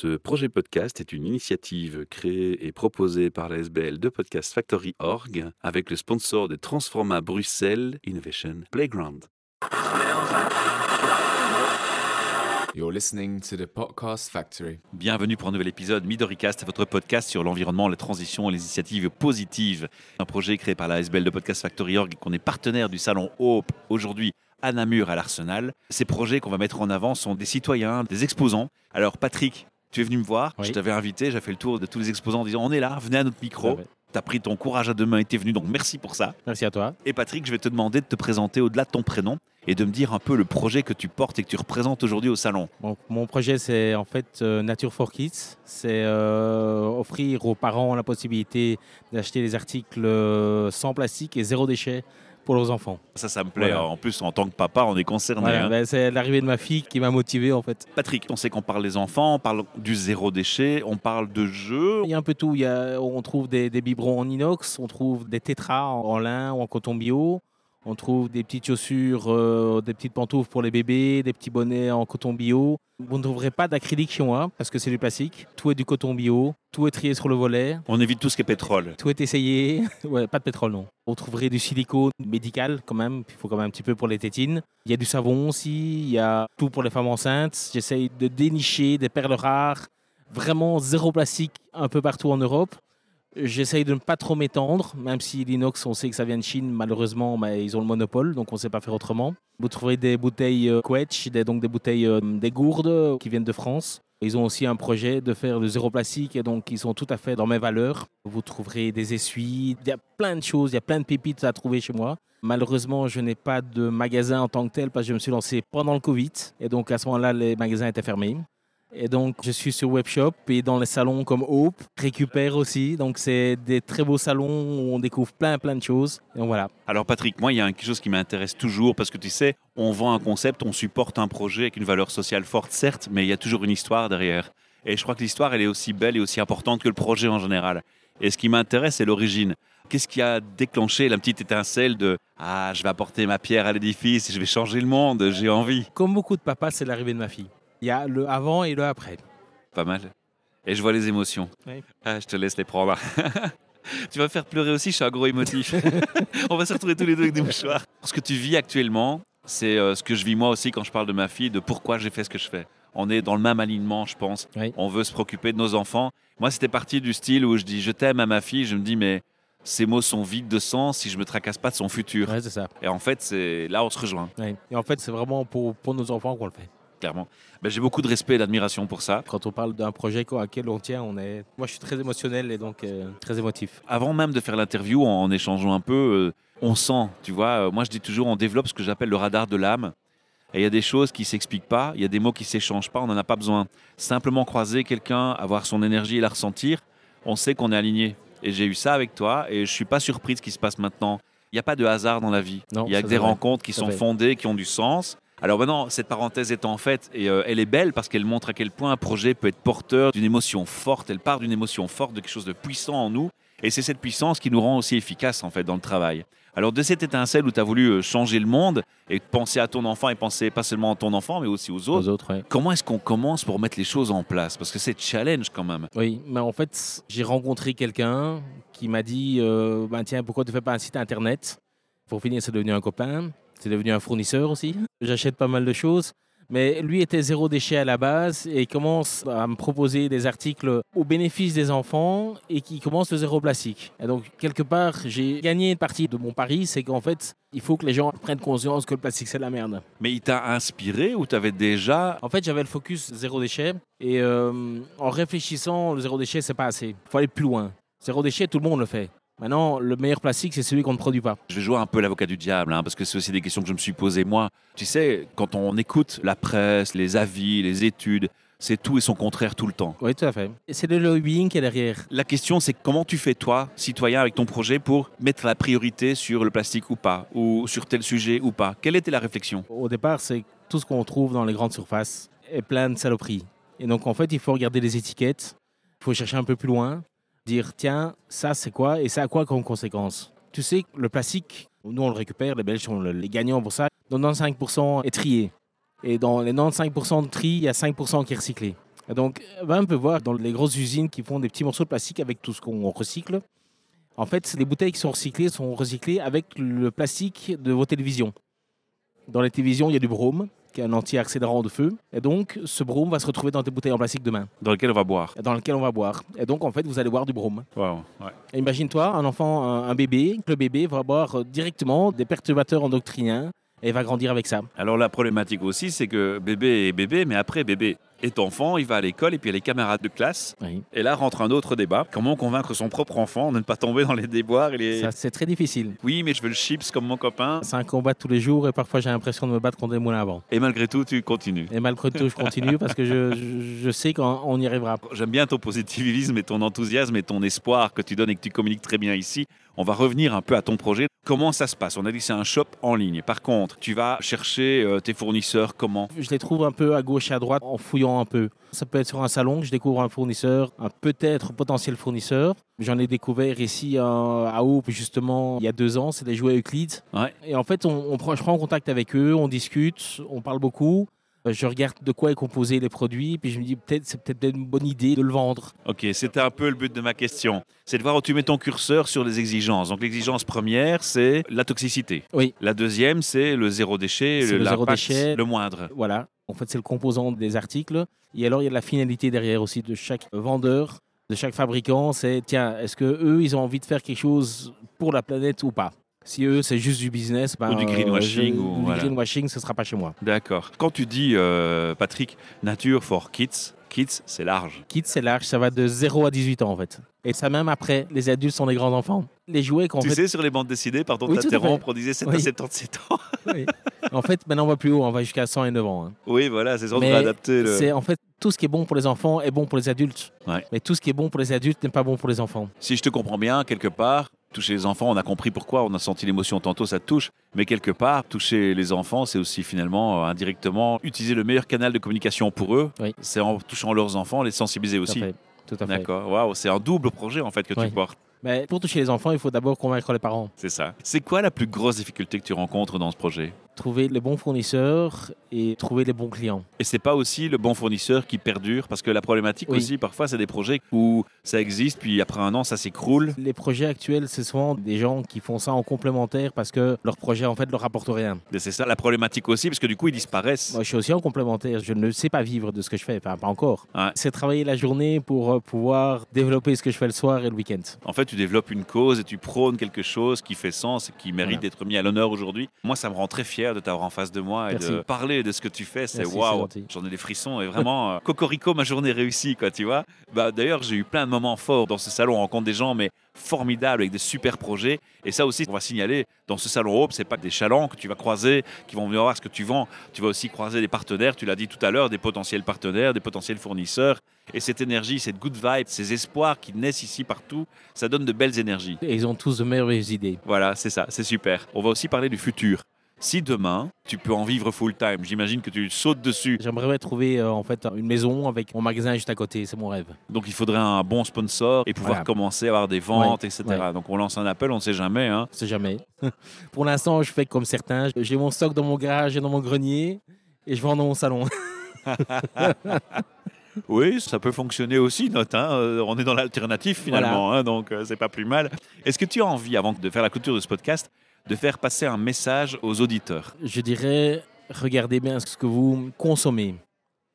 Ce projet podcast est une initiative créée et proposée par la SBL de Podcast Factory Org avec le sponsor de Transforma Bruxelles Innovation Playground. You're listening to the Podcast Factory. Bienvenue pour un nouvel épisode Midoricast, votre podcast sur l'environnement, la transition et les initiatives positives. Un projet créé par la SBL de Podcast Factory Org et qu'on est partenaire du salon Hope aujourd'hui à Namur à l'Arsenal. Ces projets qu'on va mettre en avant sont des citoyens, des exposants. Alors Patrick, tu es venu me voir, Oui. je t'avais invité, j'ai fait le tour de tous les exposants en disant on est là, venez à notre micro. Ouais, ouais. Tu as pris ton courage à deux mains et t'es venu, donc merci pour ça. Merci à toi. Et Patrick, je vais te demander de te présenter au-delà de ton prénom et de me dire un peu le projet que tu portes et que tu représentes aujourd'hui au salon. Mon projet, c'est en fait euh, Nature for Kids. C'est euh, offrir aux parents la possibilité d'acheter des articles euh, sans plastique et zéro déchet pour leurs enfants. Ça, ça me plaît. Voilà. En plus, en tant que papa, on est concerné. Voilà, hein. ben, c'est l'arrivée de ma fille qui m'a motivé en fait. Patrick, on sait qu'on parle des enfants, on parle du zéro déchet, on parle de jeux. Il y a un peu tout. Il y a, on trouve des, des biberons en inox, on trouve des tétras en, en lin ou en coton bio. On trouve des petites chaussures, euh, des petites pantoufles pour les bébés, des petits bonnets en coton bio. Vous ne trouverez pas d'acrylique chez moi parce que c'est du plastique. Tout est du coton bio, tout est trié sur le volet. On évite tout ce qui est pétrole. Tout est essayé. Ouais, pas de pétrole, non. On trouverait du silicone médical, quand même. Il faut quand même un petit peu pour les tétines. Il y a du savon aussi. Il y a tout pour les femmes enceintes. J'essaye de dénicher des perles rares. Vraiment zéro plastique un peu partout en Europe. J'essaye de ne pas trop m'étendre, même si l'inox, on sait que ça vient de Chine. Malheureusement, ils ont le monopole, donc on ne sait pas faire autrement. Vous trouverez des bouteilles euh, Quetch, donc des bouteilles, euh, des gourdes euh, qui viennent de France. Ils ont aussi un projet de faire le zéro plastique et donc ils sont tout à fait dans mes valeurs. Vous trouverez des essuies, il y a plein de choses, il y a plein de pépites à trouver chez moi. Malheureusement, je n'ai pas de magasin en tant que tel parce que je me suis lancé pendant le Covid et donc à ce moment-là, les magasins étaient fermés. Et donc, je suis sur Webshop et dans les salons comme Hope, récupère aussi. Donc, c'est des très beaux salons où on découvre plein, plein de choses. Et donc, voilà. Alors Patrick, moi, il y a quelque chose qui m'intéresse toujours parce que tu sais, on vend un concept, on supporte un projet avec une valeur sociale forte, certes, mais il y a toujours une histoire derrière. Et je crois que l'histoire, elle est aussi belle et aussi importante que le projet en général. Et ce qui m'intéresse, c'est l'origine. Qu'est-ce qui a déclenché la petite étincelle de Ah, je vais apporter ma pierre à l'édifice, je vais changer le monde, j'ai envie Comme beaucoup de papas, c'est l'arrivée de ma fille. Il y a le avant et le après. Pas mal. Et je vois les émotions. Oui. Ah, je te laisse les prendre. tu vas me faire pleurer aussi, je suis un gros émotif. On va se retrouver tous les deux avec des mouchoirs. Ce que tu vis actuellement, c'est euh, ce que je vis moi aussi quand je parle de ma fille, de pourquoi j'ai fait ce que je fais. On est dans le même alignement, je pense. Oui. On veut se préoccuper de nos enfants. Moi, c'était parti du style où je dis je t'aime à ma fille. Je me dis, mais ces mots sont vides de sens si je me tracasse pas de son futur. Ouais, c'est ça. Et en fait, c'est là on se rejoint, Ouais. Et en fait, c'est vraiment pour, pour nos enfants qu'on le fait. Clairement. Ben, j'ai beaucoup de respect et d'admiration pour ça. Quand on parle d'un projet à quel on tient, on est. Moi, je suis très émotionnel et donc euh, très émotif. avant même de faire l'interview, en, en échangeant un peu, euh, on sent, tu vois, euh, moi je dis toujours, on développe ce que j'appelle le radar de l'âme. Et il y a des choses qui s'expliquent pas, il y a des mots qui s'échangent pas, on n'en a pas besoin. Simplement croiser quelqu'un, avoir son énergie et la ressentir, on sait qu'on est aligné. Et j'ai eu ça avec toi, et je suis pas surpris de ce qui se passe maintenant. Il n'y a pas de hasard dans la vie. Non, il y a des vrai. rencontres qui sont fondées, qui ont du sens. Alors maintenant, cette parenthèse étant faite, et euh, elle est belle parce qu'elle montre à quel point un projet peut être porteur d'une émotion forte. Elle part d'une émotion forte, de quelque chose de puissant en nous. Et c'est cette puissance qui nous rend aussi efficaces en fait dans le travail. Alors de cette étincelle où tu as voulu euh, changer le monde et penser à ton enfant et penser pas seulement à ton enfant mais aussi aux autres, Aux autres, ouais. comment est-ce qu'on commence pour mettre les choses en place? Parce que c'est challenge quand même. Oui, mais en fait, j'ai rencontré quelqu'un qui m'a dit euh, ben tiens, pourquoi tu fais pas un site internet Pour finir, c'est devenu un copain, c'est devenu un fournisseur aussi. J'achète pas mal de choses. Mais lui était zéro déchet à la base et commence à me proposer des articles au bénéfice des enfants et qui commence le zéro plastique. Et donc, quelque part, j'ai gagné une partie de mon pari, c'est qu'en fait, il faut que les gens prennent conscience que le plastique, c'est de la merde. Mais il t'a inspiré ou tu avais déjà... En fait, j'avais le focus zéro déchet et euh, en réfléchissant, le zéro déchet, c'est pas assez. Il faut aller plus loin. Zéro déchet, tout le monde le fait. Maintenant, le meilleur plastique, c'est celui qu'on ne produit pas. Je vais jouer un peu l'avocat du diable, hein, parce que c'est aussi des questions que je me suis posées moi. Tu sais, quand on écoute la presse, les avis, les études, c'est tout et son contraire tout le temps. Oui, tout à fait. Et c'est le lobbying qui est derrière. La question, c'est comment tu fais, toi, citoyen, avec ton projet, pour mettre la priorité sur le plastique ou pas, ou sur tel sujet ou pas? Quelle était la réflexion? Au départ, c'est tout ce qu'on trouve dans les grandes surfaces est plein de saloperies. Et donc, en fait, il faut regarder les étiquettes, il faut chercher un peu plus loin, dire tiens, ça c'est quoi et ça a quoi comme conséquence? Tu sais, le plastique, nous on le récupère, les Belges sont le- les gagnants pour ça. 95% est trié. Et dans les 95% de tri, il y a 5% qui est recyclé. Donc, on peut voir dans les grosses usines qui font des petits morceaux de plastique avec tout ce qu'on recycle. En fait, les bouteilles qui sont recyclées sont recyclées avec le plastique de vos télévisions. Dans les télévisions, il y a du brome, qui est un anti-accélérant de feu. Et donc, ce brome va se retrouver dans tes bouteilles en plastique demain, Dans lequel on va boire. dans lequel on va boire. Et donc, en fait, vous allez boire du brome. Wow, ouais. Imagine-toi, un enfant, un, un bébé, le bébé va boire directement des perturbateurs endocriniens et va grandir avec ça. Alors la problématique aussi, c'est que bébé est bébé, mais après bébé est enfant, il va à l'école et puis il y a les camarades de classe. Oui. Et là rentre un autre débat. Comment convaincre son propre enfant de ne pas tomber dans les déboires et les... Ça, c'est très difficile. Oui, mais je veux le chips comme mon copain. C'est un combat tous les jours et parfois j'ai l'impression de me battre contre des moulins à vent. Et malgré tout, tu continues. Et malgré tout, je continue parce que je, je- je sais qu'on on y arrivera. J'aime bien ton positivisme et ton enthousiasme et ton espoir que tu donnes et que tu communiques très bien ici. On va revenir un peu à ton projet. Comment ça se passe On a dit que c'est un shop en ligne. Par contre, tu vas chercher euh, tes fournisseurs comment Je les trouve un peu à gauche et à droite en fouillant un peu. Ça peut être sur un salon que je découvre un fournisseur, un peut-être potentiel fournisseur. J'en ai découvert ici à, à Aube, justement, il y a deux ans. C'est des jouets Euclid. Ouais. Et en fait, on, on prend, je prends contact avec eux, on discute, on parle beaucoup. Euh, Je regarde de quoi est composé les produits, puis je me dis peut-être c'est peut-être une bonne idée de le vendre. Ok, c'était un peu le but de ma question. C'est de voir où tu mets ton curseur sur les exigences. Donc l'exigence première, c'est la toxicité. Oui. La deuxième, c'est le zéro déchet, le zéro déchet. le moindre. Voilà. En fait, c'est le composant des articles. Et alors, il y a la finalité derrière aussi de chaque vendeur, de chaque fabricant. C'est, tiens, est-ce que eux, ils ont envie de faire quelque chose pour la planète ou pas? Si eux, c'est juste du business, ben, Ou du greenwashing, je- ou du voilà. greenwashing, ce sera pas chez moi. D'accord. Quand tu dis, euh, Patrick, nature for kids, kids, c'est large. Kids, c'est large, ça va de 0 à 18 ans en fait. Et ça même après, les adultes sont des grands enfants. Les jouets qu'en tu fait, sais, sur les bandes dessinées, pardon de Oui, à t'interrompre, on disait 7 à Oui. 77 ans. oui. en fait, maintenant on va plus haut, on va jusqu'à 100 et 9 ans. hein. oui, voilà, c'est ça, on Mais devrait adapter le... C'est en fait tout ce qui est bon pour les enfants est bon pour les adultes. Ouais. Mais tout ce qui est bon pour les adultes n'est pas bon pour les enfants. Si je te comprends bien, quelque part, toucher les enfants, on a compris pourquoi, on a senti l'émotion tantôt, ça te touche. Mais quelque part, toucher les enfants, c'est aussi finalement, euh, indirectement, utiliser le meilleur canal de communication pour eux. Oui. C'est en touchant leurs enfants, les sensibiliser Tout à aussi. fait. Tout à fait. D'accord. Waouh, c'est un double projet en fait que Oui. tu portes. Mais pour toucher les enfants, il faut d'abord convaincre les parents. C'est ça. C'est quoi la plus grosse difficulté que tu rencontres dans ce projet? Trouver les bons fournisseurs et trouver les bons clients. Et c'est pas aussi le bon fournisseur qui perdure parce que la problématique Oui. aussi parfois c'est des projets où ça existe puis après un an ça s'écroule. Les projets actuels, c'est souvent des gens qui font ça en complémentaire parce que leur projet en fait leur rapporte rien. Et c'est ça la problématique aussi parce que du coup ils disparaissent. Moi, je suis aussi en complémentaire. Je ne sais pas vivre de ce que je fais. Enfin, pas encore. Ouais. C'est travailler la journée pour euh, pouvoir développer ce que je fais le soir et le week-end. En fait, tu développes une cause et tu prônes quelque chose qui fait sens et qui mérite Voilà. d'être mis à l'honneur aujourd'hui. Moi, ça me rend très fier de t'avoir en face de moi et Merci. de parler de ce que tu fais. C'est waouh. J'en ai des frissons et vraiment, euh, cocorico, ma journée réussie, quoi, tu vois. Bah, D'ailleurs, j'ai eu plein de moments forts dans ce salon. On rencontre des gens, mais formidables, avec des super projets. Et ça aussi, on va signaler, dans ce salon Hope, c'est pas que des chalands que tu vas croiser, qui vont venir voir ce que tu vends. Tu vas aussi croiser des partenaires, tu l'as dit tout à l'heure, des potentiels partenaires, des potentiels fournisseurs. Et cette énergie, cette good vibe, ces espoirs qui naissent ici partout, ça donne de belles énergies. Et ils ont tous de merveilleuses idées. Voilà, c'est ça, c'est super. On va aussi parler du futur. Si demain, tu peux en vivre full time, j'imagine que tu sautes dessus. J'aimerais trouver euh, en fait une maison avec mon magasin juste à côté. C'est mon rêve. Donc il faudrait un bon sponsor et pouvoir Voilà. commencer à avoir des ventes, Ouais, etc. ouais. Donc on lance un appel, on ne sait jamais. Hein. On sait jamais. Pour l'instant, je fais comme certains. J'ai mon stock dans mon garage et dans mon grenier et je vends dans mon salon. Oui, ça peut fonctionner aussi, note. hein. Euh, On est dans l'alternative finalement, hein, donc euh, c'est pas plus mal. Est-ce que tu as envie, avant de faire la clôture de ce podcast, de faire passer un message aux auditeurs Je dirais, regardez bien ce que vous consommez.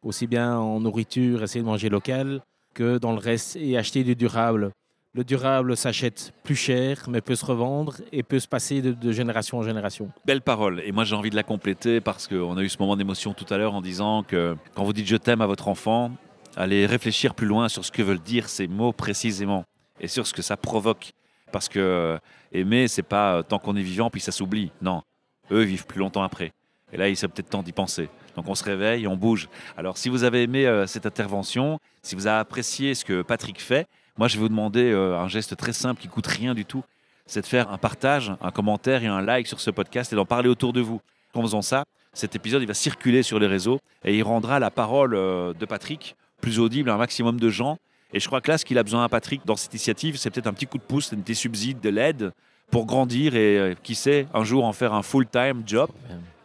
Aussi bien en nourriture, essayez de manger local, que dans le reste, et acheter du durable. Le durable s'achète plus cher, mais peut se revendre et peut se passer de, de génération en génération. Belle parole. Et moi, j'ai envie de la compléter parce qu'on a eu ce moment d'émotion tout à l'heure en disant que quand vous dites je t'aime à votre enfant, allez réfléchir plus loin sur ce que veulent dire ces mots précisément et sur ce que ça provoque. Parce que euh, aimer, c'est pas euh, tant qu'on est vivant puis ça s'oublie. Non, eux vivent plus longtemps après. Et là, il serait peut-être temps d'y penser. Donc on se réveille on bouge. Alors si vous avez aimé euh, cette intervention, si vous avez apprécié ce que Patrick fait, moi je vais vous demander un geste très simple qui coûte rien du tout, c'est de faire un partage, un commentaire et un like sur ce podcast et d'en parler autour de vous. En faisant ça, cet épisode il va circuler sur les réseaux et il rendra la parole de Patrick plus audible à un maximum de gens. Et je crois que là, ce qu'il a besoin à Patrick dans cette initiative, c'est peut-être un petit coup de pouce, des subsides, de l'aide pour grandir et euh, qui sait, un jour en faire un full-time job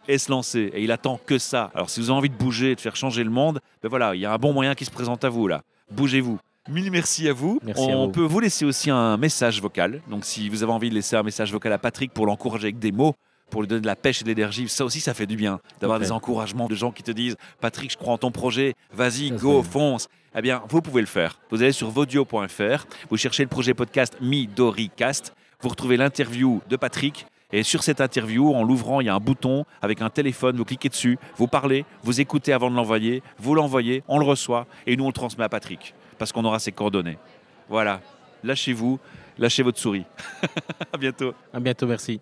et se lancer. Et il attend que ça. Alors si vous avez envie de bouger, de faire changer le monde, ben voilà, il y a un bon moyen qui se présente à vous là. Bougez-vous. Mille merci à vous. Merci On à vous. peut vous laisser aussi un message vocal. Donc si vous avez envie de laisser un message vocal à Patrick pour l'encourager avec des mots, pour lui donner de la pêche et de l'énergie, ça aussi ça fait du bien d'avoir des encouragements de gens qui te disent Patrick, je crois en ton projet, vas-y, go, fonce. Eh bien, vous pouvez le faire. Vous allez sur vodio.fr, vous cherchez le projet podcast MiDoriCast, vous retrouvez l'interview de Patrick. Et sur cette interview, en l'ouvrant, il y a un bouton avec un téléphone, vous cliquez dessus, vous parlez, vous écoutez avant de l'envoyer, vous l'envoyez, on le reçoit et nous on le transmet à Patrick parce qu'on aura ses coordonnées. Voilà, lâchez-vous, lâchez votre souris. à bientôt. À bientôt, merci.